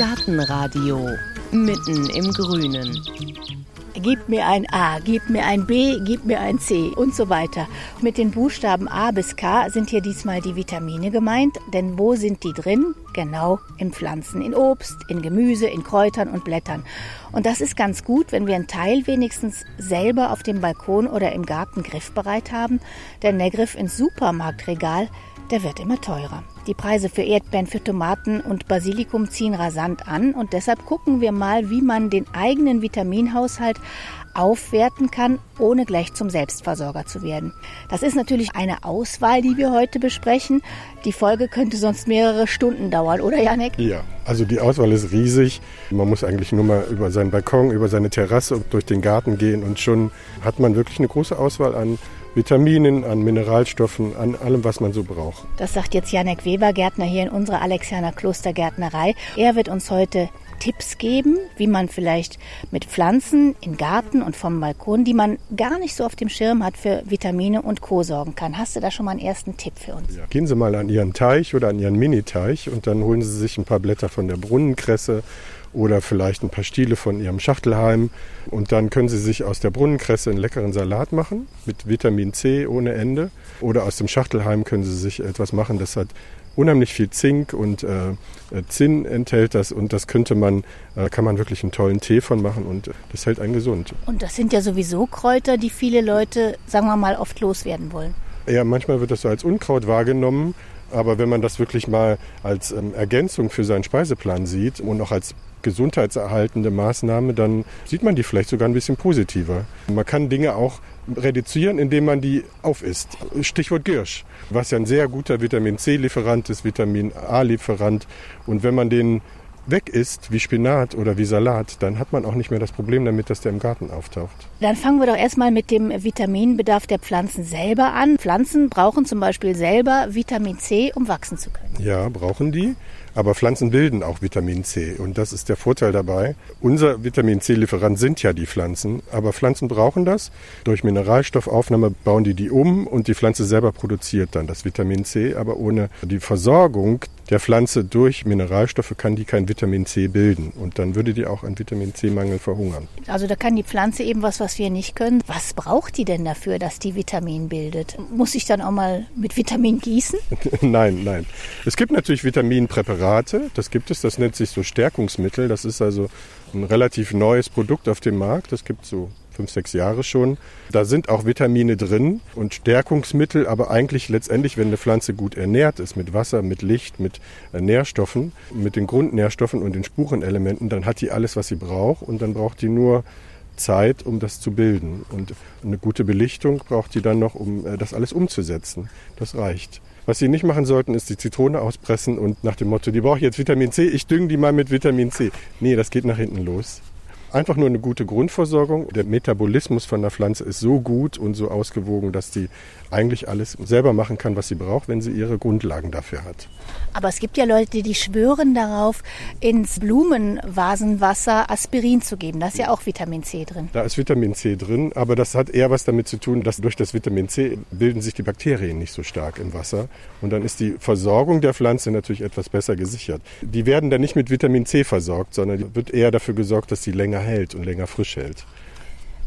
Gartenradio mitten im Grünen. Gib mir ein A, gib mir ein B, gib mir ein C und so weiter. Mit den Buchstaben A bis K sind hier diesmal die Vitamine gemeint, denn wo sind die drin? Genau in Pflanzen, in Obst, in Gemüse, in Kräutern und Blättern. Und das ist ganz gut, wenn wir einen Teil wenigstens selber auf dem Balkon oder im Garten griffbereit haben, denn der Griff ins Supermarktregal, der wird immer teurer. Die Preise für Erdbeeren, für Tomaten und Basilikum ziehen rasant an und deshalb gucken wir mal, wie man den eigenen Vitaminhaushalt aufwerten kann, ohne gleich zum Selbstversorger zu werden. Das ist natürlich eine Auswahl, die wir heute besprechen. Die Folge könnte sonst mehrere Stunden dauern, oder Janek? Ja, also die Auswahl ist riesig. Man muss eigentlich nur mal über seinen Balkon, über seine Terrasse durch den Garten gehen und schon hat man wirklich eine große Auswahl an Vitaminen, an Mineralstoffen, an allem, was man so braucht. Das sagt jetzt Janek Weber, Gärtner hier in unserer Alexianer Klostergärtnerei. Er wird uns heute Tipps geben, wie man vielleicht mit Pflanzen im Garten und vom Balkon, die man gar nicht so auf dem Schirm hat, für Vitamine und Co. sorgen kann. Hast du da schon mal einen ersten Tipp für uns? Ja. Gehen Sie mal an Ihren Teich oder an Ihren Miniteich und dann holen Sie sich ein paar Blätter von der Brunnenkresse oder vielleicht ein paar Stiele von Ihrem Schachtelhalm. Und dann können Sie sich aus der Brunnenkresse einen leckeren Salat machen mit Vitamin C ohne Ende. Oder aus dem Schachtelhalm können Sie sich etwas machen, das hat unheimlich viel Zink und äh, Zinn enthält das und das könnte man, äh, kann man wirklich einen tollen Tee von machen und das hält einen gesund. Und das sind ja sowieso Kräuter, die viele Leute, sagen wir mal, oft loswerden wollen. Ja, manchmal wird das so als Unkraut wahrgenommen, aber wenn man das wirklich mal als ähm, Ergänzung für seinen Speiseplan sieht und auch als gesundheitserhaltende Maßnahme, dann sieht man die vielleicht sogar ein bisschen positiver. Man kann Dinge auch reduzieren, indem man die aufisst. Stichwort Girsch, was ja ein sehr guter Vitamin C-Lieferant ist, Vitamin A-Lieferant. Und wenn man den weg ist, wie Spinat oder wie Salat, dann hat man auch nicht mehr das Problem damit, dass der im Garten auftaucht. Dann fangen wir doch erstmal mit dem Vitaminbedarf der Pflanzen selber an. Pflanzen brauchen zum Beispiel selber Vitamin C, um wachsen zu können. Ja, brauchen die. Aber Pflanzen bilden auch Vitamin C und das ist der Vorteil dabei. Unser Vitamin C-Lieferant sind ja die Pflanzen, aber Pflanzen brauchen das. Durch Mineralstoffaufnahme bauen die die um und die Pflanze selber produziert dann das Vitamin C. Aber ohne die Versorgung der Pflanze durch Mineralstoffe kann die kein Vitamin C bilden und dann würde die auch an Vitamin C-Mangel verhungern. Also da kann die Pflanze eben was, was wir nicht können. Was braucht die denn dafür, dass die Vitamin bildet? Muss ich dann auch mal mit Vitamin gießen? nein, nein. Es gibt natürlich Vitaminpräparate Präparate. Das gibt es, das nennt sich so Stärkungsmittel. Das ist also ein relativ neues Produkt auf dem Markt. Das gibt so fünf, sechs Jahre schon. Da sind auch Vitamine drin und Stärkungsmittel, aber eigentlich letztendlich, wenn eine Pflanze gut ernährt ist, mit Wasser, mit Licht, mit äh, Nährstoffen, mit den Grundnährstoffen und den Spurenelementen, dann hat die alles, was sie braucht und dann braucht die nur Zeit, um das zu bilden. Und eine gute Belichtung braucht die dann noch, um äh, das alles umzusetzen. Das reicht. Was Sie nicht machen sollten, ist die Zitrone auspressen und nach dem Motto, die brauche jetzt Vitamin C, ich dünge die mal mit Vitamin C. Nee, das geht nach hinten los. Einfach nur eine gute Grundversorgung. Der Metabolismus von der Pflanze ist so gut und so ausgewogen, dass die eigentlich alles selber machen kann, was sie braucht, wenn sie ihre Grundlagen dafür hat. Aber es gibt ja Leute, die schwören darauf, ins Blumenvasenwasser Aspirin zu geben. Da ist ja auch Vitamin C drin. Da ist Vitamin C drin, aber das hat eher was damit zu tun, dass durch das Vitamin C bilden sich die Bakterien nicht so stark im Wasser. Und dann ist die Versorgung der Pflanze natürlich etwas besser gesichert. Die werden dann nicht mit Vitamin C versorgt, sondern wird eher dafür gesorgt, dass sie länger hält und länger frisch hält.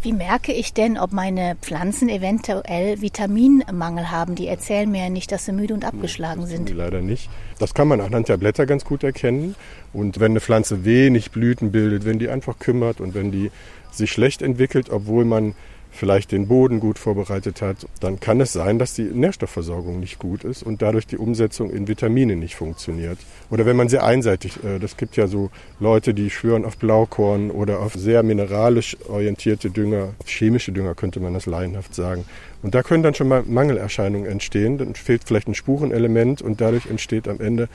Wie merke ich denn, ob meine Pflanzen eventuell Vitaminmangel haben? Die erzählen mir ja nicht, dass sie müde und abgeschlagen sind. Nee, leider nicht. Das kann man anhand der Blätter ganz gut erkennen. Und wenn eine Pflanze wenig Blüten bildet, wenn die einfach kümmert und wenn die sich schlecht entwickelt, obwohl man vielleicht den Boden gut vorbereitet hat, dann kann es sein, dass die Nährstoffversorgung nicht gut ist und dadurch die Umsetzung in Vitamine nicht funktioniert. Oder wenn man sehr einseitig, äh, das gibt ja so Leute, die schwören auf Blaukorn oder auf sehr mineralisch orientierte Dünger, chemische Dünger könnte man das laienhaft sagen. Und da können dann schon mal Mangelerscheinungen entstehen, dann fehlt vielleicht ein Spurenelement und dadurch entsteht am Ende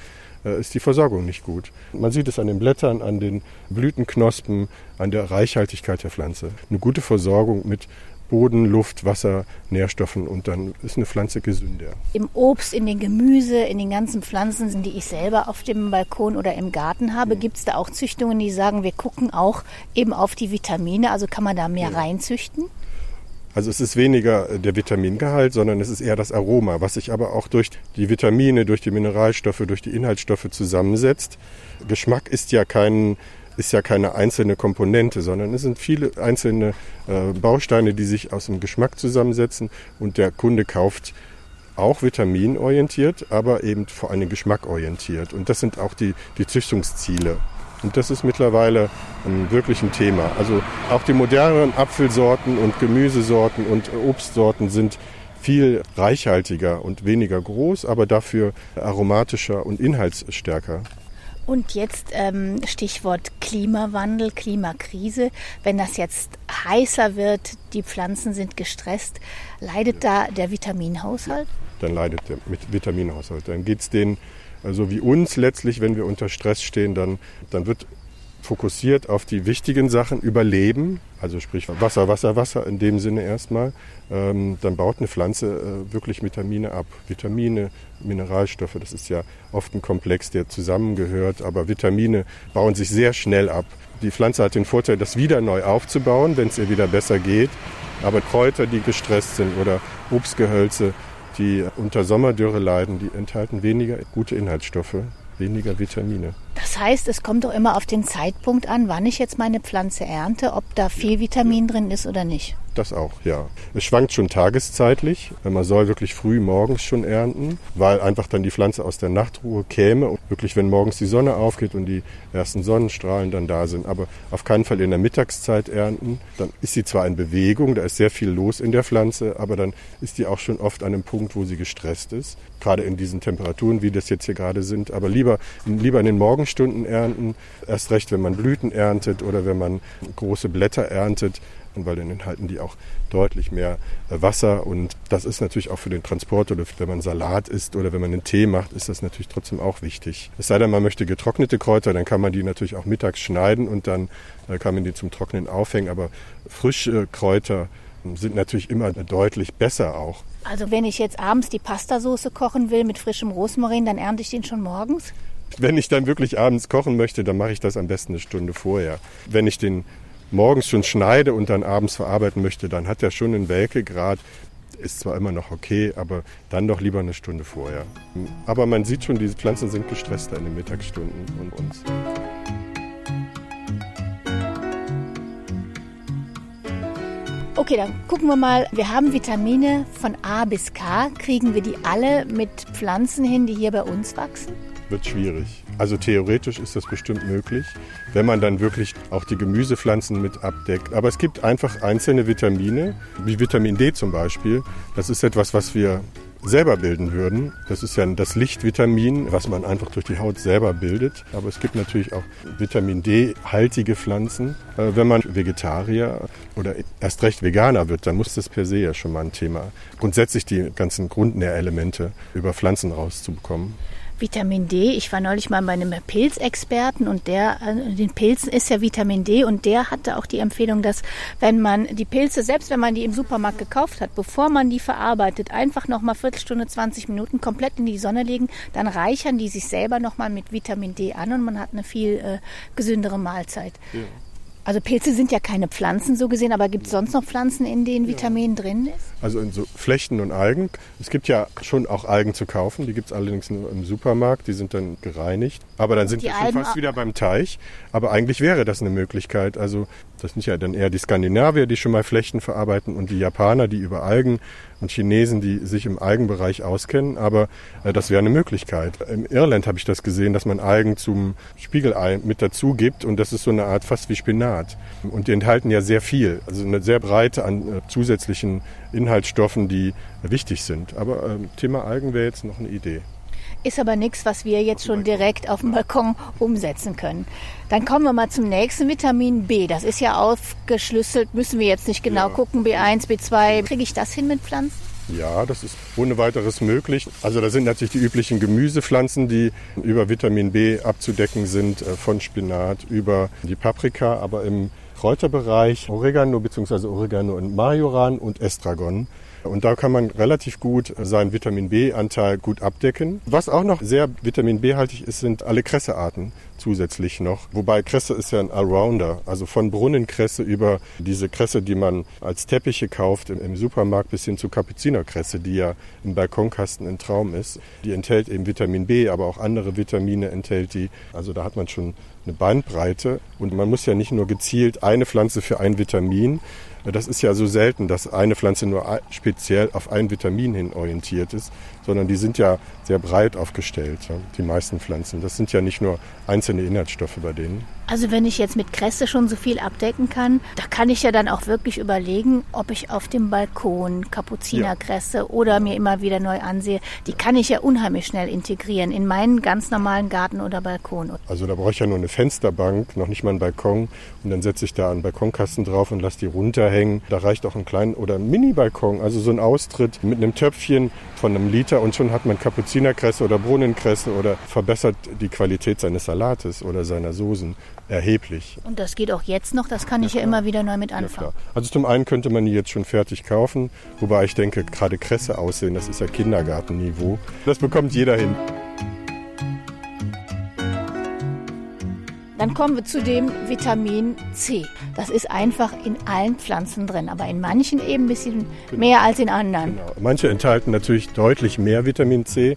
ist die Versorgung nicht gut. Man sieht es an den Blättern, an den Blütenknospen, an der Reichhaltigkeit der Pflanze. Eine gute Versorgung mit Boden, Luft, Wasser, Nährstoffen und dann ist eine Pflanze gesünder. Im Obst, in den Gemüse, in den ganzen Pflanzen, die ich selber auf dem Balkon oder im Garten habe, mhm. gibt es da auch Züchtungen, die sagen, wir gucken auch eben auf die Vitamine, also kann man da mehr ja. reinzüchten? Also es ist weniger der Vitamingehalt, sondern es ist eher das Aroma, was sich aber auch durch die Vitamine, durch die Mineralstoffe, durch die Inhaltsstoffe zusammensetzt. Geschmack ist ja kein ist ja keine einzelne Komponente, sondern es sind viele einzelne äh, Bausteine, die sich aus dem Geschmack zusammensetzen und der Kunde kauft auch vitaminorientiert, aber eben vor allem geschmackorientiert. Und das sind auch die, die Züchtungsziele. Und das ist mittlerweile ein wirklich ein Thema. Also auch die moderneren Apfelsorten und Gemüsesorten und Obstsorten sind viel reichhaltiger und weniger groß, aber dafür aromatischer und inhaltsstärker. Und jetzt ähm, Stichwort Klimawandel, Klimakrise. Wenn das jetzt heißer wird, die Pflanzen sind gestresst, leidet da der Vitaminhaushalt? Dann leidet der Vitaminhaushalt. Dann geht es denen, also wie uns letztlich, wenn wir unter Stress stehen, dann, dann wird fokussiert auf die wichtigen Sachen, Überleben, also sprich Wasser, Wasser, Wasser in dem Sinne erstmal, ähm, dann baut eine Pflanze äh, wirklich Vitamine ab. Vitamine, Mineralstoffe, das ist ja oft ein Komplex, der zusammengehört, aber Vitamine bauen sich sehr schnell ab. Die Pflanze hat den Vorteil, das wieder neu aufzubauen, wenn es ihr wieder besser geht. Aber Kräuter, die gestresst sind oder Obstgehölze, die unter Sommerdürre leiden, die enthalten weniger gute Inhaltsstoffe weniger Vitamine. Das heißt, es kommt doch immer auf den Zeitpunkt an, wann ich jetzt meine Pflanze ernte, ob da viel Vitamin drin ist oder nicht. Das auch, ja. Es schwankt schon tageszeitlich. Man soll wirklich früh morgens schon ernten, weil einfach dann die Pflanze aus der Nachtruhe käme und wirklich, wenn morgens die Sonne aufgeht und die ersten Sonnenstrahlen dann da sind. Aber auf keinen Fall in der Mittagszeit ernten. Dann ist sie zwar in Bewegung, da ist sehr viel los in der Pflanze, aber dann ist die auch schon oft an einem Punkt, wo sie gestresst ist. Gerade in diesen Temperaturen, wie das jetzt hier gerade sind. Aber lieber, lieber in den Morgenstunden ernten. Erst recht, wenn man Blüten erntet oder wenn man große Blätter erntet weil dann enthalten die auch deutlich mehr äh, Wasser und das ist natürlich auch für den Transport oder wenn man Salat isst oder wenn man einen Tee macht, ist das natürlich trotzdem auch wichtig. Es sei denn, man möchte getrocknete Kräuter, dann kann man die natürlich auch mittags schneiden und dann äh, kann man die zum Trocknen aufhängen, aber frische Kräuter sind natürlich immer deutlich besser auch. Also wenn ich jetzt abends die Pastasoße kochen will mit frischem Rosmarin, dann ernte ich den schon morgens? Wenn ich dann wirklich abends kochen möchte, dann mache ich das am besten eine Stunde vorher. Wenn ich den morgens schon schneide und dann abends verarbeiten möchte, dann hat er schon einen Welkegrad. Ist zwar immer noch okay, aber dann doch lieber eine Stunde vorher. Aber man sieht schon, diese Pflanzen sind gestresster in den Mittagsstunden und uns. Okay, dann gucken wir mal. Wir haben Vitamine von A bis K. Kriegen wir die alle mit Pflanzen hin, die hier bei uns wachsen? Wird schwierig. Also theoretisch ist das bestimmt möglich, wenn man dann wirklich auch die Gemüsepflanzen mit abdeckt. Aber es gibt einfach einzelne Vitamine, wie Vitamin D zum Beispiel. Das ist etwas, was wir selber bilden würden. Das ist ja das Lichtvitamin, was man einfach durch die Haut selber bildet. Aber es gibt natürlich auch Vitamin D-haltige Pflanzen. Äh, wenn man Vegetarier oder erst recht Veganer wird, dann muss das per se ja schon mal ein Thema. Grundsätzlich die ganzen Grundnährelemente über Pflanzen rauszubekommen. Vitamin D. Ich war neulich mal bei einem Pilzexperten und der, äh, den Pilzen ist ja Vitamin D und der hatte auch die Empfehlung, dass wenn man die Pilze, selbst wenn man die im Supermarkt gekauft hat, bevor man die verarbeitet, einfach nochmal Viertelstunde, 20 Minuten komplett in die Sonne legen, dann reichern die sich selber nochmal mit Vitamin D an und man hat eine viel äh, gesündere Mahlzeit. Ja. Also Pilze sind ja keine Pflanzen so gesehen, aber gibt es sonst noch Pflanzen, in denen Vitamin ja. drin ist? also in so Flechten und Algen. Es gibt ja schon auch Algen zu kaufen, die gibt es allerdings nur im Supermarkt, die sind dann gereinigt. Aber dann sind die wir fast wieder beim Teich. Aber eigentlich wäre das eine Möglichkeit. Also das sind ja dann eher die Skandinavier, die schon mal Flechten verarbeiten und die Japaner, die über Algen und Chinesen, die sich im Algenbereich auskennen. Aber äh, das wäre eine Möglichkeit. In Irland habe ich das gesehen, dass man Algen zum Spiegelei mit dazu gibt und das ist so eine Art fast wie Spinat. Und die enthalten ja sehr viel, also eine sehr breite an äh, zusätzlichen Inhaltsstoffen, die wichtig sind. Aber ähm, Thema Algen wäre jetzt noch eine Idee. Ist aber nichts, was wir jetzt schon direkt auf dem Balkon umsetzen können. Dann kommen wir mal zum nächsten Vitamin B. Das ist ja aufgeschlüsselt, müssen wir jetzt nicht genau Ja. gucken. B1, B2. Kriege ich das hin mit Pflanzen? Ja, das ist ohne weiteres möglich. Also da sind natürlich die üblichen Gemüsepflanzen, die über Vitamin B abzudecken sind, äh, von Spinat über die Paprika, aber im Kräuterbereich Oregano bzw. Oregano und Majoran und Estragon. Und da kann man relativ gut seinen Vitamin B-Anteil gut abdecken. Was auch noch sehr Vitamin B-haltig ist, sind alle Kressearten zusätzlich noch. Wobei Kresse ist ja ein Allrounder, also von Brunnenkresse über diese Kresse, die man als Teppiche kauft im, Supermarkt, bis hin zu Kapuzinerkresse, die ja im Balkonkasten ein Traum ist. Die enthält eben Vitamin B, aber auch andere Vitamine enthält die. Also da hat man schon eine Bandbreite und man muss ja nicht nur gezielt eine Pflanze für ein Vitamin. Das ist ja so selten, dass eine Pflanze nur speziell auf ein Vitamin hin orientiert ist, sondern die sind ja sehr breit aufgestellt, die meisten Pflanzen. Das sind ja nicht nur einzelne Inhaltsstoffe bei denen. Also wenn ich jetzt mit Kresse schon so viel abdecken kann, da kann ich ja dann auch wirklich überlegen, ob ich auf dem Balkon Kapuzinerkresse oder mir immer wieder neu ansehe. Die kann ich ja unheimlich schnell integrieren in meinen ganz normalen Garten oder Balkon. Also da brauche ich ja nur eine Fensterbank, noch nicht mal einen Balkon. Und dann setze ich da einen Balkonkasten drauf und lasse die runterhängen. Da reicht auch ein kleinen oder ein Mini-Balkon, also so ein Austritt mit einem Töpfchen von einem Liter und schon hat man Kapuzinerkresse oder Brunnenkresse oder verbessert die Qualität seines Salates oder seiner Soßen erheblich. Und das geht auch jetzt noch, das kann ich ja immer wieder neu mit Ja, anfangen. klar. Also zum einen könnte man die jetzt schon fertig kaufen, wobei ich denke, gerade Kresse aussehen, das ist ja Kindergartenniveau. Das bekommt jeder hin. Dann kommen wir zu dem Vitamin C. Das ist einfach in allen Pflanzen drin, aber in manchen eben ein bisschen mehr als in anderen. Genau. Manche enthalten natürlich deutlich mehr Vitamin C.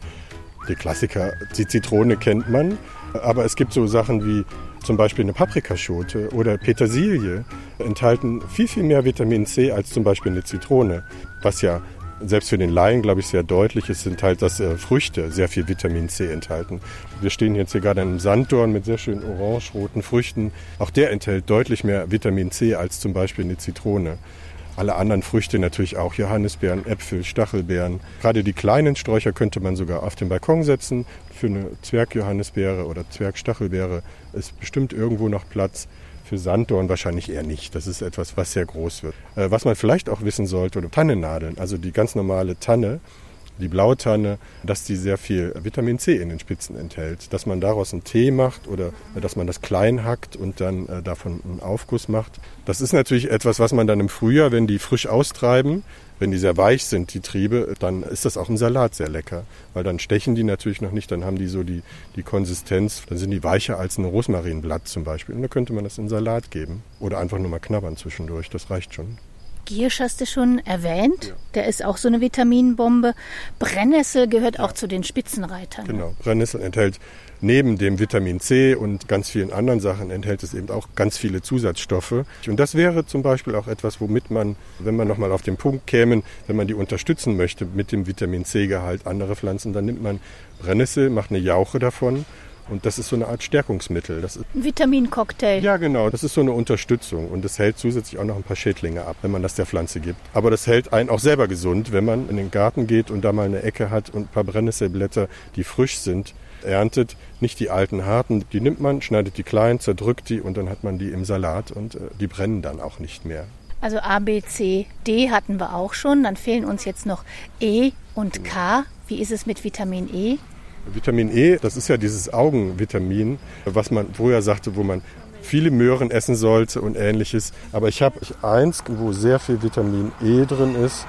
Die Klassiker, die Zitrone kennt man. Aber es gibt so Sachen wie zum Beispiel eine Paprikaschote oder Petersilie enthalten viel, viel mehr Vitamin C als zum Beispiel eine Zitrone. Was ja selbst für den Laien, glaube ich, sehr deutlich ist, sind halt, dass äh, Früchte sehr viel Vitamin C enthalten. Wir stehen jetzt hier gerade an einem Sanddorn mit sehr schönen orange-roten Früchten. Auch der enthält deutlich mehr Vitamin C als zum Beispiel eine Zitrone. Alle anderen Früchte natürlich auch, Johannisbeeren, Äpfel, Stachelbeeren. Gerade die kleinen Sträucher könnte man sogar auf den Balkon setzen. Für eine Zwergjohannisbeere oder Zwergstachelbeere ist bestimmt irgendwo noch Platz. Für Sanddorn wahrscheinlich eher nicht. Das ist etwas, was sehr groß wird. Äh, was man vielleicht auch wissen sollte, oder Tannennadeln, also die ganz normale Tanne, die Blautanne, dass die sehr viel Vitamin C in den Spitzen enthält. Dass man daraus einen Tee macht oder dass man das klein hackt und dann äh, davon einen Aufguss macht. Das ist natürlich etwas, was man dann im Frühjahr, wenn die frisch austreiben, wenn die sehr weich sind, die Triebe, dann ist das auch im Salat sehr lecker. Weil dann stechen die natürlich noch nicht, dann haben die so die, die Konsistenz, dann sind die weicher als ein Rosmarinblatt zum Beispiel. Und dann könnte man das in Salat geben. Oder einfach nur mal knabbern zwischendurch, das reicht schon. Giersch hast du schon erwähnt. Der ist auch so eine Vitaminbombe. Brennnessel gehört auch zu den Spitzenreitern. Genau. Brennnessel enthält neben dem Vitamin C und ganz vielen anderen Sachen enthält es eben auch ganz viele Zusatzstoffe. Und das wäre zum Beispiel auch etwas, womit man, wenn man nochmal auf den Punkt käme, wenn man die unterstützen möchte mit dem Vitamin C-Gehalt andere Pflanzen, dann nimmt man Brennnessel, macht eine Jauche davon und das ist so eine Art Stärkungsmittel. Das ist, Ein Vitamincocktail. ja, genau. Das ist so eine Unterstützung und es hält zusätzlich auch noch ein paar Schädlinge ab, wenn man das der Pflanze gibt. Aber das hält einen auch selber gesund, wenn man in den Garten geht und da mal eine Ecke hat und ein paar Brennnesselblätter, die frisch sind, erntet. Nicht die alten harten, die nimmt man, schneidet die klein, zerdrückt die und dann hat man die im Salat und äh, die brennen dann auch nicht mehr. Also A, B, C, D hatten wir auch schon. Dann fehlen uns jetzt noch E und K. Wie ist es mit Vitamin E? Vitamin E, das ist ja dieses Augenvitamin, was man früher sagte, wo man viele Möhren essen sollte und ähnliches. Aber ich habe eins, wo sehr viel Vitamin E drin ist,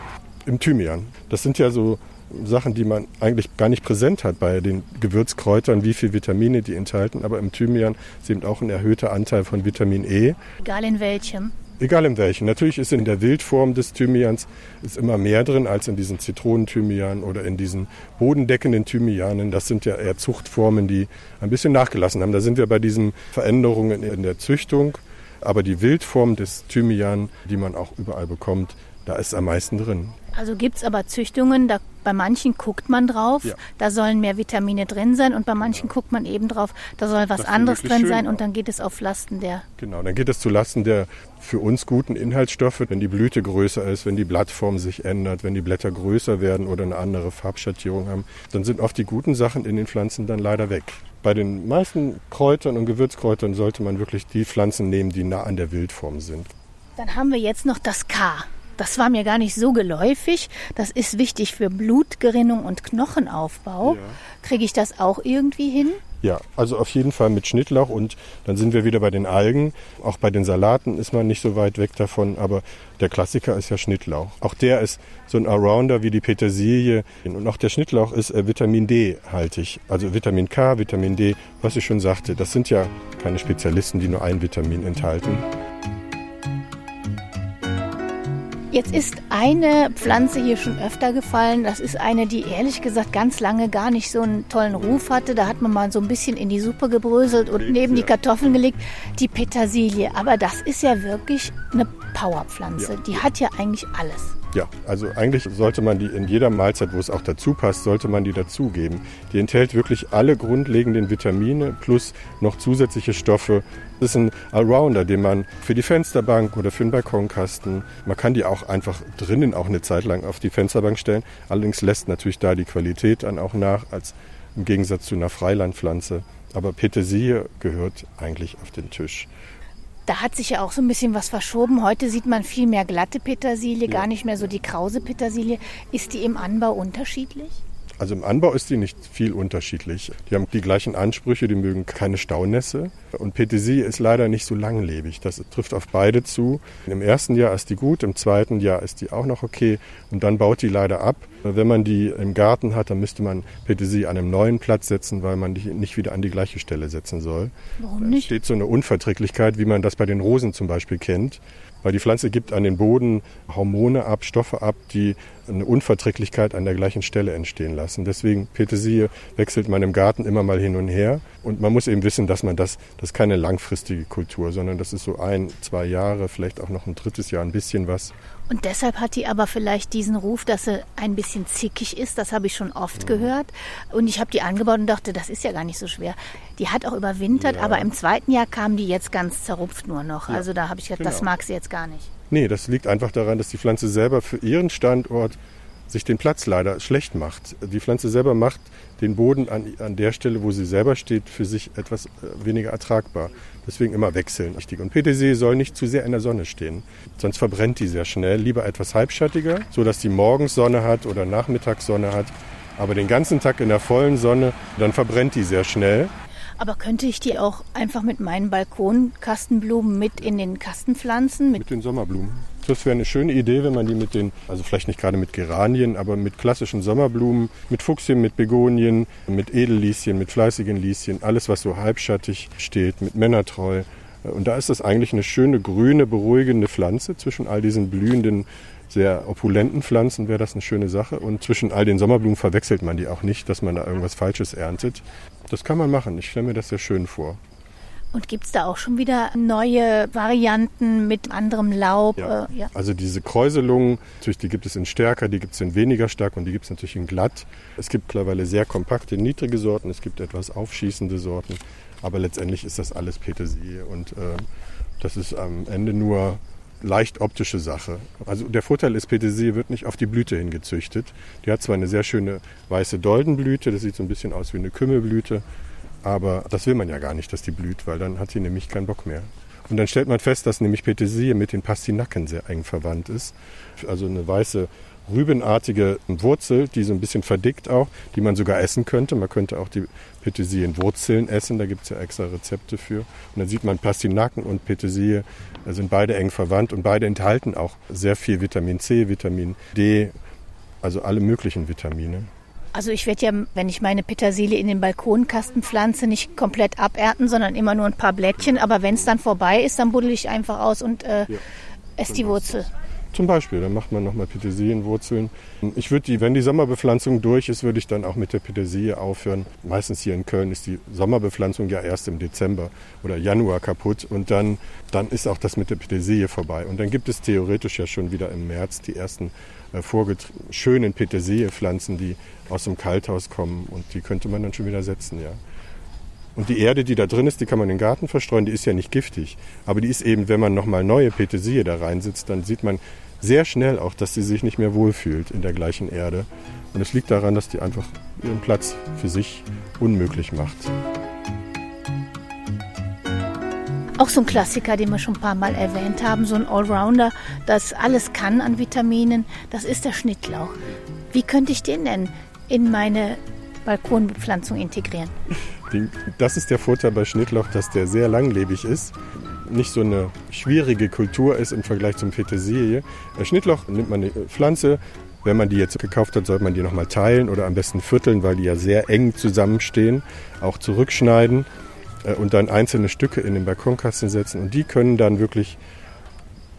im Thymian. Das sind ja so Sachen, die man eigentlich gar nicht präsent hat bei den Gewürzkräutern, wie viel Vitamine die enthalten. Aber im Thymian ist eben auch ein erhöhter Anteil von Vitamin E. Egal in welchem. Egal in welchen. Natürlich ist in der Wildform des Thymians ist immer mehr drin als in diesen Zitronenthymianen oder in diesen bodendeckenden Thymianen. Das sind ja eher Zuchtformen, die ein bisschen nachgelassen haben. Da sind wir bei diesen Veränderungen in der Züchtung. Aber die Wildform des Thymian, die man auch überall bekommt, da ist am meisten drin. Also gibt es aber Züchtungen, da bei manchen guckt man drauf, ja. da sollen mehr Vitamine drin sein und bei manchen ja. guckt man eben drauf, da soll was anderes drin sein und dann geht es auf Lasten der. Genau, dann geht es zu Lasten der für uns guten Inhaltsstoffe, wenn die Blüte größer ist, wenn die Blattform sich ändert, wenn die Blätter größer werden oder eine andere Farbschattierung haben, dann sind oft die guten Sachen in den Pflanzen dann leider weg. Bei den meisten Kräutern und Gewürzkräutern sollte man wirklich die Pflanzen nehmen, die nah an der Wildform sind. Dann haben wir jetzt noch das K. Das war mir gar nicht so geläufig. Das ist wichtig für Blutgerinnung und Knochenaufbau. Ja. Kriege ich das auch irgendwie hin? Ja, also auf jeden Fall mit Schnittlauch und dann sind wir wieder bei den Algen. Auch bei den Salaten ist man nicht so weit weg davon, aber der Klassiker ist ja Schnittlauch. Auch der ist so ein Arounder wie die Petersilie und auch der Schnittlauch ist äh, Vitamin D haltig. Also Vitamin K, Vitamin D, was ich schon sagte. Das sind ja keine Spezialisten, die nur ein Vitamin enthalten. Jetzt ist eine Pflanze hier schon öfter gefallen. Das ist eine, die ehrlich gesagt ganz lange gar nicht so einen tollen Ruf hatte. Da hat man mal so ein bisschen in die Suppe gebröselt und neben die Kartoffeln gelegt. Die Petersilie. Aber das ist ja wirklich eine Powerpflanze. Die hat ja eigentlich alles. Ja, also eigentlich sollte man die in jeder Mahlzeit, wo es auch dazu passt, sollte man die dazugeben. Die enthält wirklich alle grundlegenden Vitamine plus noch zusätzliche Stoffe. Das ist ein Allrounder, den man für die Fensterbank oder für den Balkonkasten, man kann die auch einfach drinnen auch eine Zeit lang auf die Fensterbank stellen. Allerdings lässt natürlich da die Qualität dann auch nach, als im Gegensatz zu einer Freilandpflanze. Aber Petersilie gehört eigentlich auf den Tisch. Da hat sich ja auch so ein bisschen was verschoben. Heute sieht man viel mehr glatte Petersilie, ja. gar nicht mehr so die krause Petersilie. Ist die im Anbau unterschiedlich? Also im Anbau ist die nicht viel unterschiedlich. Die haben die gleichen Ansprüche, die mögen keine Staunässe. Und Petersilie ist leider nicht so langlebig. Das trifft auf beide zu. Im ersten Jahr ist die gut, im zweiten Jahr ist die auch noch okay. Und dann baut die leider ab. Wenn man die im Garten hat, dann müsste man Petersilie an einem neuen Platz setzen, weil man die nicht wieder an die gleiche Stelle setzen soll. Warum nicht? Da steht so eine Unverträglichkeit, wie man das bei den Rosen zum Beispiel kennt weil die Pflanze gibt an den Boden Hormone ab, Stoffe ab, die eine Unverträglichkeit an der gleichen Stelle entstehen lassen. Deswegen Petersilie wechselt man im Garten immer mal hin und her und man muss eben wissen, dass man das, das ist keine langfristige Kultur, sondern das ist so ein, zwei Jahre, vielleicht auch noch ein drittes Jahr ein bisschen was. Und deshalb hat die aber vielleicht diesen Ruf, dass sie ein bisschen zickig ist. Das habe ich schon oft ja. gehört. Und ich habe die angebaut und dachte, das ist ja gar nicht so schwer. Die hat auch überwintert, ja. aber im zweiten Jahr kam die jetzt ganz zerrupft nur noch. Ja. Also da habe ich gedacht, genau. das mag sie jetzt gar nicht. Nee, das liegt einfach daran, dass die Pflanze selber für ihren Standort sich den Platz leider schlecht macht. Die Pflanze selber macht den Boden an, an der Stelle, wo sie selber steht, für sich etwas äh, weniger ertragbar. Deswegen immer wechseln. Und Petersilie soll nicht zu sehr in der Sonne stehen, sonst verbrennt die sehr schnell. Lieber etwas halbschattiger, sodass die morgens Sonne hat oder Nachmittagssonne hat. Aber den ganzen Tag in der vollen Sonne, dann verbrennt die sehr schnell. Aber könnte ich die auch einfach mit meinen Balkonkastenblumen mit in den Kasten pflanzen? Mit, mit den Sommerblumen. Das wäre eine schöne Idee, wenn man die mit den, also vielleicht nicht gerade mit Geranien, aber mit klassischen Sommerblumen, mit Fuchsien, mit Begonien, mit Edellieschen, mit fleißigen Lieschen, alles was so halbschattig steht, mit Männertreu. Und da ist das eigentlich eine schöne grüne, beruhigende Pflanze zwischen all diesen blühenden sehr opulenten Pflanzen wäre das eine schöne Sache. Und zwischen all den Sommerblumen verwechselt man die auch nicht, dass man da irgendwas Falsches erntet. Das kann man machen. Ich stelle mir das sehr schön vor. Und gibt es da auch schon wieder neue Varianten mit anderem Laub? Ja. Äh, ja. Also diese Kräuselungen, natürlich, die gibt es in stärker, die gibt es in weniger stark und die gibt es natürlich in glatt. Es gibt mittlerweile sehr kompakte, niedrige Sorten, es gibt etwas aufschießende Sorten. Aber letztendlich ist das alles Petersilie und äh, das ist am Ende nur leicht optische Sache. Also der Vorteil ist, Petersilie wird nicht auf die Blüte hingezüchtet. Die hat zwar eine sehr schöne weiße Doldenblüte, das sieht so ein bisschen aus wie eine Kümmelblüte, aber das will man ja gar nicht, dass die blüht, weil dann hat sie nämlich keinen Bock mehr. Und dann stellt man fest, dass nämlich Petersilie mit den Pastinaken sehr eng verwandt ist. Also eine weiße rübenartige Wurzel, die so ein bisschen verdickt auch, die man sogar essen könnte. Man könnte auch die Petersilienwurzeln essen, da gibt es ja extra Rezepte für. Und dann sieht man Pastinaken und Petersilie sind beide eng verwandt und beide enthalten auch sehr viel Vitamin C, Vitamin D, also alle möglichen Vitamine. Also ich werde ja, wenn ich meine Petersilie in den Balkonkasten pflanze, nicht komplett abernten, sondern immer nur ein paar Blättchen. Aber wenn es dann vorbei ist, dann buddel ich einfach aus und äh, ja. Esst die Wurzel. Zum Beispiel, dann macht man nochmal Petersilienwurzeln. Ich würde die, wenn die Sommerbepflanzung durch ist, würde ich dann auch mit der Petersilie aufhören. Meistens hier in Köln ist die Sommerbepflanzung ja erst im Dezember oder Januar kaputt und dann, dann ist auch das mit der Petersilie vorbei. Und dann gibt es theoretisch ja schon wieder im März die ersten äh, schönen Petersiliepflanzen, die aus dem Kalthaus kommen und die könnte man dann schon wieder setzen, ja. Und die Erde, die da drin ist, die kann man in den Garten verstreuen, die ist ja nicht giftig. Aber die ist eben, wenn man nochmal neue Petersilie da reinsetzt, dann sieht man sehr schnell auch, dass sie sich nicht mehr wohlfühlt in der gleichen Erde. Und es liegt daran, dass die einfach ihren Platz für sich unmöglich macht. Auch so ein Klassiker, den wir schon ein paar Mal erwähnt haben, so ein Allrounder, das alles kann an Vitaminen, das ist der Schnittlauch. Wie könnte ich den denn in meine Balkonbepflanzung integrieren? Das ist der Vorteil bei Schnittlauch, dass der sehr langlebig ist nicht so eine schwierige Kultur ist im Vergleich zum Petersilie. Schnittlauch nimmt man eine Pflanze, wenn man die jetzt gekauft hat, sollte man die nochmal teilen oder am besten vierteln, weil die ja sehr eng zusammenstehen, auch zurückschneiden äh, und dann einzelne Stücke in den Balkonkasten setzen. Und die können dann wirklich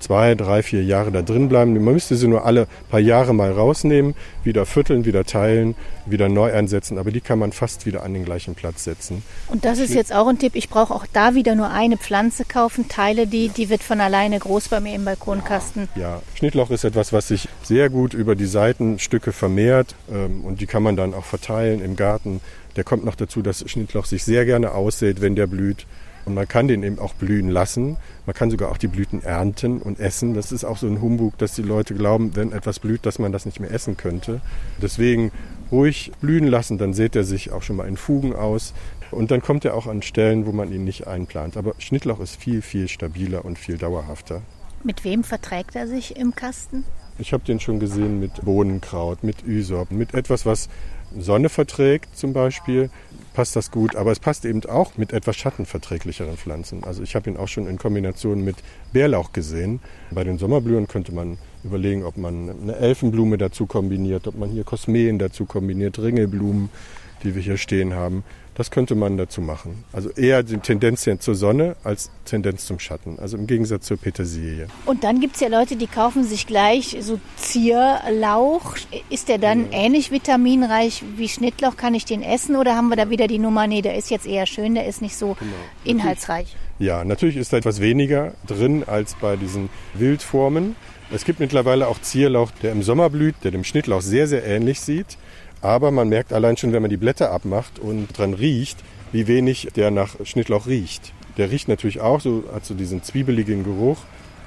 zwei, drei, vier Jahre da drin bleiben. Man müsste sie nur alle paar Jahre mal rausnehmen, wieder vierteln, wieder teilen, wieder neu einsetzen. Aber die kann man fast wieder an den gleichen Platz setzen. Und das ist jetzt auch ein Tipp. Ich brauche auch da wieder nur eine Pflanze kaufen, teile die, die wird von alleine groß bei mir im Balkonkasten. Ja, Schnittlauch ist etwas, was sich sehr gut über die Seitenstücke vermehrt ähm, und die kann man dann auch verteilen im Garten. Der kommt noch dazu, dass Schnittlauch sich sehr gerne aussät, wenn der blüht. Und man kann den eben auch blühen lassen. Man kann sogar auch die Blüten ernten und essen. Das ist auch so ein Humbug, dass die Leute glauben, wenn etwas blüht, dass man das nicht mehr essen könnte. Deswegen ruhig blühen lassen, dann sät er sich auch schon mal in Fugen aus. Und dann kommt er auch an Stellen, wo man ihn nicht einplant. Aber Schnittlauch ist viel, viel stabiler und viel dauerhafter. Mit wem verträgt er sich im Kasten? Ich habe den schon gesehen mit Bohnenkraut, mit Ysop, mit etwas, was Sonne verträgt zum Beispiel, passt das gut. Aber es passt eben auch mit etwas schattenverträglicheren Pflanzen. Also ich habe ihn auch schon in Kombination mit Bärlauch gesehen. Bei den Sommerblühen könnte man überlegen, ob man eine Elfenblume dazu kombiniert, ob man hier Kosmeen dazu kombiniert, Ringelblumen, die wir hier stehen haben. Das könnte man dazu machen. Also eher die Tendenz zur Sonne als Tendenz zum Schatten. Also im Gegensatz zur Petersilie. Und dann gibt es ja Leute, die kaufen sich gleich so Zierlauch. Ist der dann ja. ähnlich vitaminreich wie Schnittlauch? Kann ich den essen? Oder haben wir da wieder die Nummer, nee, der ist jetzt eher schön, der ist nicht so genau. inhaltsreich? Ja, natürlich ist da etwas weniger drin als bei diesen Wildformen. Es gibt mittlerweile auch Zierlauch, der im Sommer blüht, der dem Schnittlauch sehr, sehr ähnlich sieht. Aber man merkt allein schon, wenn man die Blätter abmacht und dran riecht, wie wenig der nach Schnittlauch riecht. Der riecht natürlich auch, so hat so diesen zwiebeligen Geruch.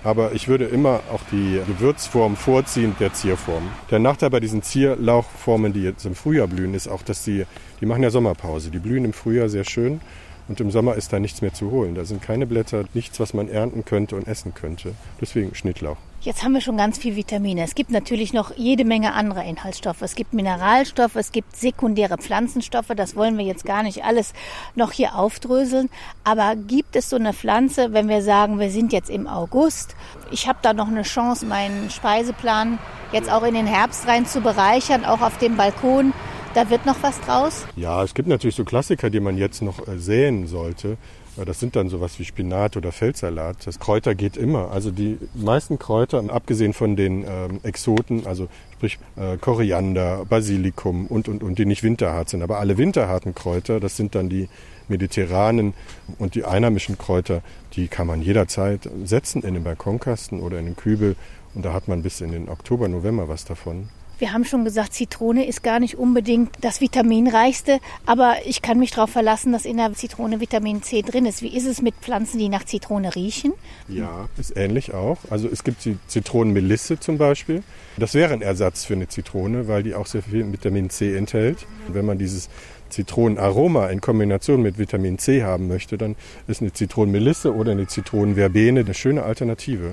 Aber ich würde immer auch die Gewürzform vorziehen der Zierform. Der Nachteil bei diesen Zierlauchformen, die jetzt im Frühjahr blühen, ist auch, dass die, die machen ja Sommerpause. Die blühen im Frühjahr sehr schön und im Sommer ist da nichts mehr zu holen. Da sind keine Blätter, nichts, was man ernten könnte und essen könnte. Deswegen Schnittlauch. Jetzt haben wir schon ganz viel Vitamine. Es gibt natürlich noch jede Menge anderer Inhaltsstoffe. Es gibt Mineralstoffe, es gibt sekundäre Pflanzenstoffe. Das wollen wir jetzt gar nicht alles noch hier aufdröseln. Aber gibt es so eine Pflanze, wenn wir sagen, wir sind jetzt im August, ich habe da noch eine Chance, meinen Speiseplan jetzt auch in den Herbst rein zu bereichern, auch auf dem Balkon. Da wird noch was draus? Ja, es gibt natürlich so Klassiker, die man jetzt noch äh, säen sollte. Das sind dann sowas wie Spinat oder Feldsalat. Das Kräuter geht immer. Also die meisten Kräuter, abgesehen von den ähm, Exoten, also sprich äh, Koriander, Basilikum und, und, und, die nicht winterhart sind. Aber alle winterharten Kräuter, das sind dann die mediterranen und die einheimischen Kräuter, die kann man jederzeit setzen in den Balkonkasten oder in den Kübel. Und da hat man bis in den Oktober, November was davon. Wir haben schon gesagt, Zitrone ist gar nicht unbedingt das vitaminreichste, aber ich kann mich darauf verlassen, dass in der Zitrone Vitamin C drin ist. Wie ist es mit Pflanzen, die nach Zitrone riechen? Ja, ist ähnlich auch. Also es gibt die Zitronenmelisse zum Beispiel. Das wäre ein Ersatz für eine Zitrone, weil die auch sehr viel Vitamin C enthält. wenn man dieses Zitronenaroma in Kombination mit Vitamin C haben möchte, dann ist eine Zitronenmelisse oder eine Zitronenverbene eine schöne Alternative.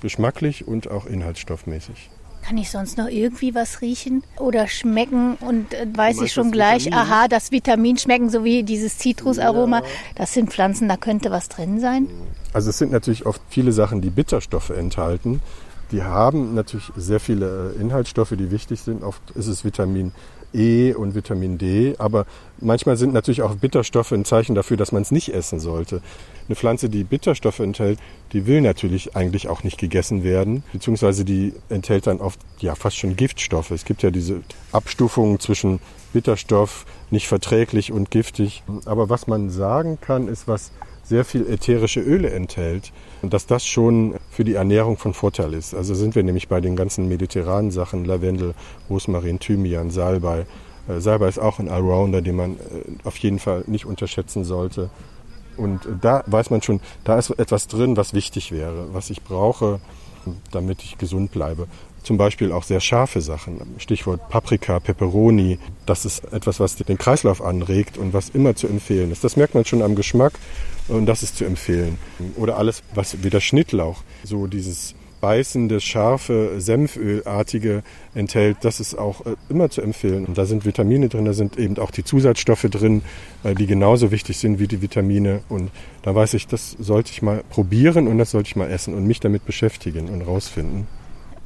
Geschmacklich und auch inhaltsstoffmäßig. Kann ich sonst noch irgendwie was riechen oder schmecken und äh, weiß ich schon gleich, Vitamin? aha, das Vitamin schmecken, so wie dieses Zitrusaroma. Ja. Das sind Pflanzen, da könnte was drin sein. Also es sind natürlich oft viele Sachen, die Bitterstoffe enthalten. Die haben natürlich sehr viele äh, Inhaltsstoffe, die wichtig sind. Oft ist es Vitamin E und Vitamin D. Aber manchmal sind natürlich auch Bitterstoffe ein Zeichen dafür, dass man es nicht essen sollte. Eine Pflanze, die Bitterstoffe enthält, die will natürlich eigentlich auch nicht gegessen werden, beziehungsweise die enthält dann oft ja fast schon Giftstoffe. Es gibt ja diese Abstufungen zwischen Bitterstoff, nicht verträglich und giftig. Aber was man sagen kann, ist, was sehr viel ätherische Öle enthält und dass das schon für die Ernährung von Vorteil ist. Also sind wir nämlich bei den ganzen mediterranen Sachen, Lavendel, Rosmarin, Thymian, Salbei. Äh, Salbei ist auch ein Allrounder, den man äh, auf jeden Fall nicht unterschätzen sollte. Und da weiß man schon, da ist etwas drin, was wichtig wäre, was ich brauche, damit ich gesund bleibe. Zum Beispiel auch sehr scharfe Sachen. Stichwort Paprika, Peperoni. Das ist etwas, was den Kreislauf anregt und was immer zu empfehlen ist. Das merkt man schon am Geschmack und das ist zu empfehlen. Oder alles, was wie der Schnittlauch, so dieses beißende, scharfe, Senfölartige enthält, das ist auch äh, immer zu empfehlen. Und da sind Vitamine drin, da sind eben auch die Zusatzstoffe drin, äh, die genauso wichtig sind wie die Vitamine. Und da weiß ich, das sollte ich mal probieren und das sollte ich mal essen und mich damit beschäftigen und rausfinden.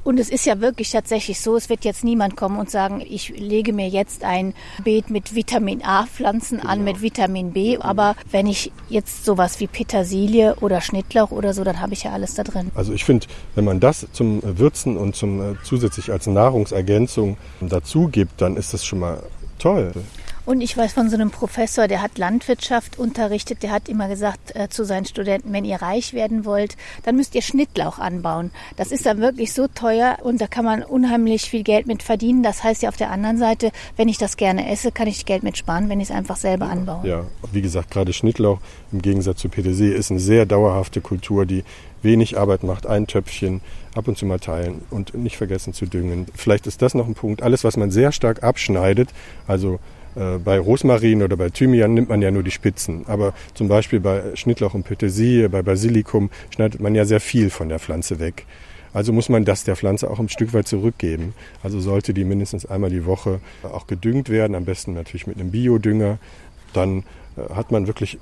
Und es ist ja wirklich tatsächlich so, es wird jetzt niemand kommen und sagen, ich lege mir jetzt ein Beet mit Vitamin A Pflanzen genau. an, mit Vitamin B. Aber wenn ich jetzt sowas wie Petersilie oder Schnittlauch oder so, dann habe ich ja alles da drin. Also ich finde, wenn man das zum Würzen und zum äh, zusätzlich als Nahrungsergänzung dazu gibt, dann ist das schon mal toll. Und ich weiß von so einem Professor, der hat Landwirtschaft unterrichtet, der hat immer gesagt äh, zu seinen Studenten, wenn ihr reich werden wollt, dann müsst ihr Schnittlauch anbauen. Das ist dann wirklich so teuer und da kann man unheimlich viel Geld mit verdienen. Das heißt ja auf der anderen Seite, wenn ich das gerne esse, kann ich Geld mit sparen, wenn ich es einfach selber anbaue. Ja, wie gesagt, gerade Schnittlauch im Gegensatz zu Petersilie ist eine sehr dauerhafte Kultur, die wenig Arbeit macht, ein Töpfchen, ab und zu mal teilen und nicht vergessen zu düngen. Vielleicht ist das noch ein Punkt. Alles, was man sehr stark abschneidet, also bei Rosmarin oder bei Thymian nimmt man ja nur die Spitzen. Aber zum Beispiel bei Schnittlauch und Petersilie, bei Basilikum schneidet man ja sehr viel von der Pflanze weg. Also muss man das der Pflanze auch ein Stück weit zurückgeben. Also sollte die mindestens einmal die Woche auch gedüngt werden, am besten natürlich mit einem Biodünger. Dann äh, hat man wirklich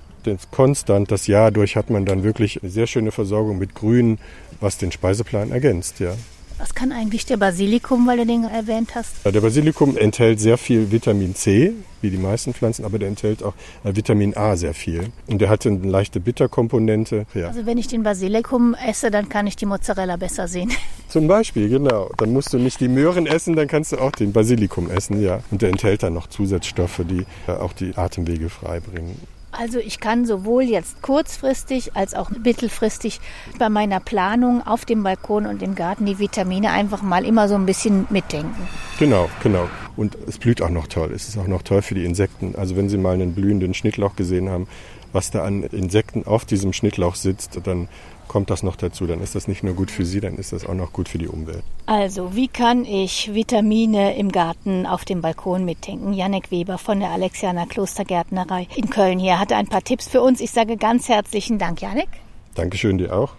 konstant das Jahr durch hat man dann wirklich eine sehr schöne Versorgung mit Grün, was den Speiseplan ergänzt, ja. Was kann eigentlich der Basilikum, weil du den erwähnt hast? Der Basilikum enthält sehr viel Vitamin C, wie die meisten Pflanzen, aber der enthält auch äh, Vitamin A sehr viel. Und der hat eine leichte Bitterkomponente. Ja. Also wenn ich den Basilikum esse, dann kann ich die Mozzarella besser sehen. Zum Beispiel, genau. Dann musst du nicht die Möhren essen, dann kannst du auch den Basilikum essen, ja. Und der enthält dann noch Zusatzstoffe, die äh, auch die Atemwege freibringen. Also ich kann sowohl jetzt kurzfristig als auch mittelfristig bei meiner Planung auf dem Balkon und im Garten die Vitamine einfach mal immer so ein bisschen mitdenken. Genau, genau. Und es blüht auch noch toll. Es ist auch noch toll für die Insekten. Also wenn Sie mal einen blühenden Schnittlauch gesehen haben, was da an Insekten auf diesem Schnittlauch sitzt, dann kommt das noch dazu. Dann ist das nicht nur gut für Sie, dann ist das auch noch gut für die Umwelt. Also, wie kann ich Vitamine im Garten auf dem Balkon mitdenken? Janek Weber von der Alexianer Klostergärtnerei in Köln hier hatte ein paar Tipps für uns. Ich sage ganz herzlichen Dank, Janek. Dankeschön dir auch.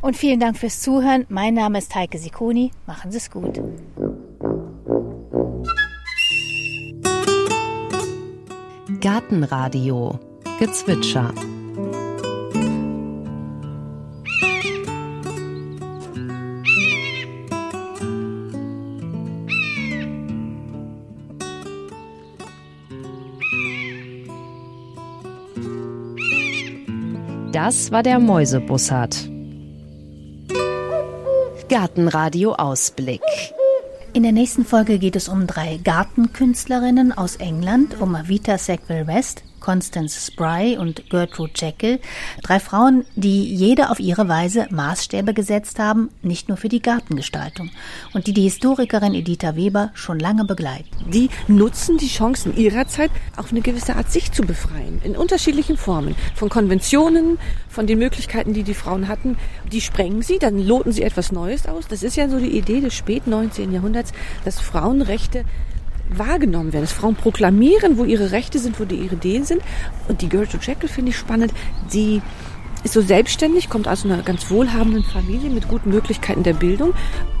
Und vielen Dank fürs Zuhören. Mein Name ist Heike Sikoni. Machen Sie es gut. Gartenradio Gezwitscher Das war der Mäusebussard. Gartenradio Ausblick. In der nächsten Folge geht es um drei Gartenkünstlerinnen aus England, um Vita Sackville West, Constance Spry und Gertrude Jekyll, drei Frauen, die jede auf ihre Weise Maßstäbe gesetzt haben, nicht nur für die Gartengestaltung und die die Historikerin Editha Weber schon lange begleiten. Die nutzen die Chancen ihrer Zeit, auf eine gewisse Art sich zu befreien, in unterschiedlichen Formen, von Konventionen, von den Möglichkeiten, die die Frauen hatten, die sprengen sie, dann loten sie etwas Neues aus. Das ist ja so die Idee des späten 19. Jahrhunderts, dass Frauenrechte wahrgenommen werden, dass Frauen proklamieren, wo ihre Rechte sind, wo die ihre Ideen sind. Und die Gertrude Jekyll finde ich spannend. Sie ist so selbstständig, kommt aus einer ganz wohlhabenden Familie mit guten Möglichkeiten der Bildung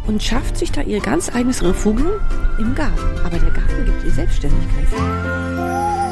und schafft sich da ihr ganz eigenes Refugium im Garten. Aber der Garten gibt ihr Selbstständigkeit.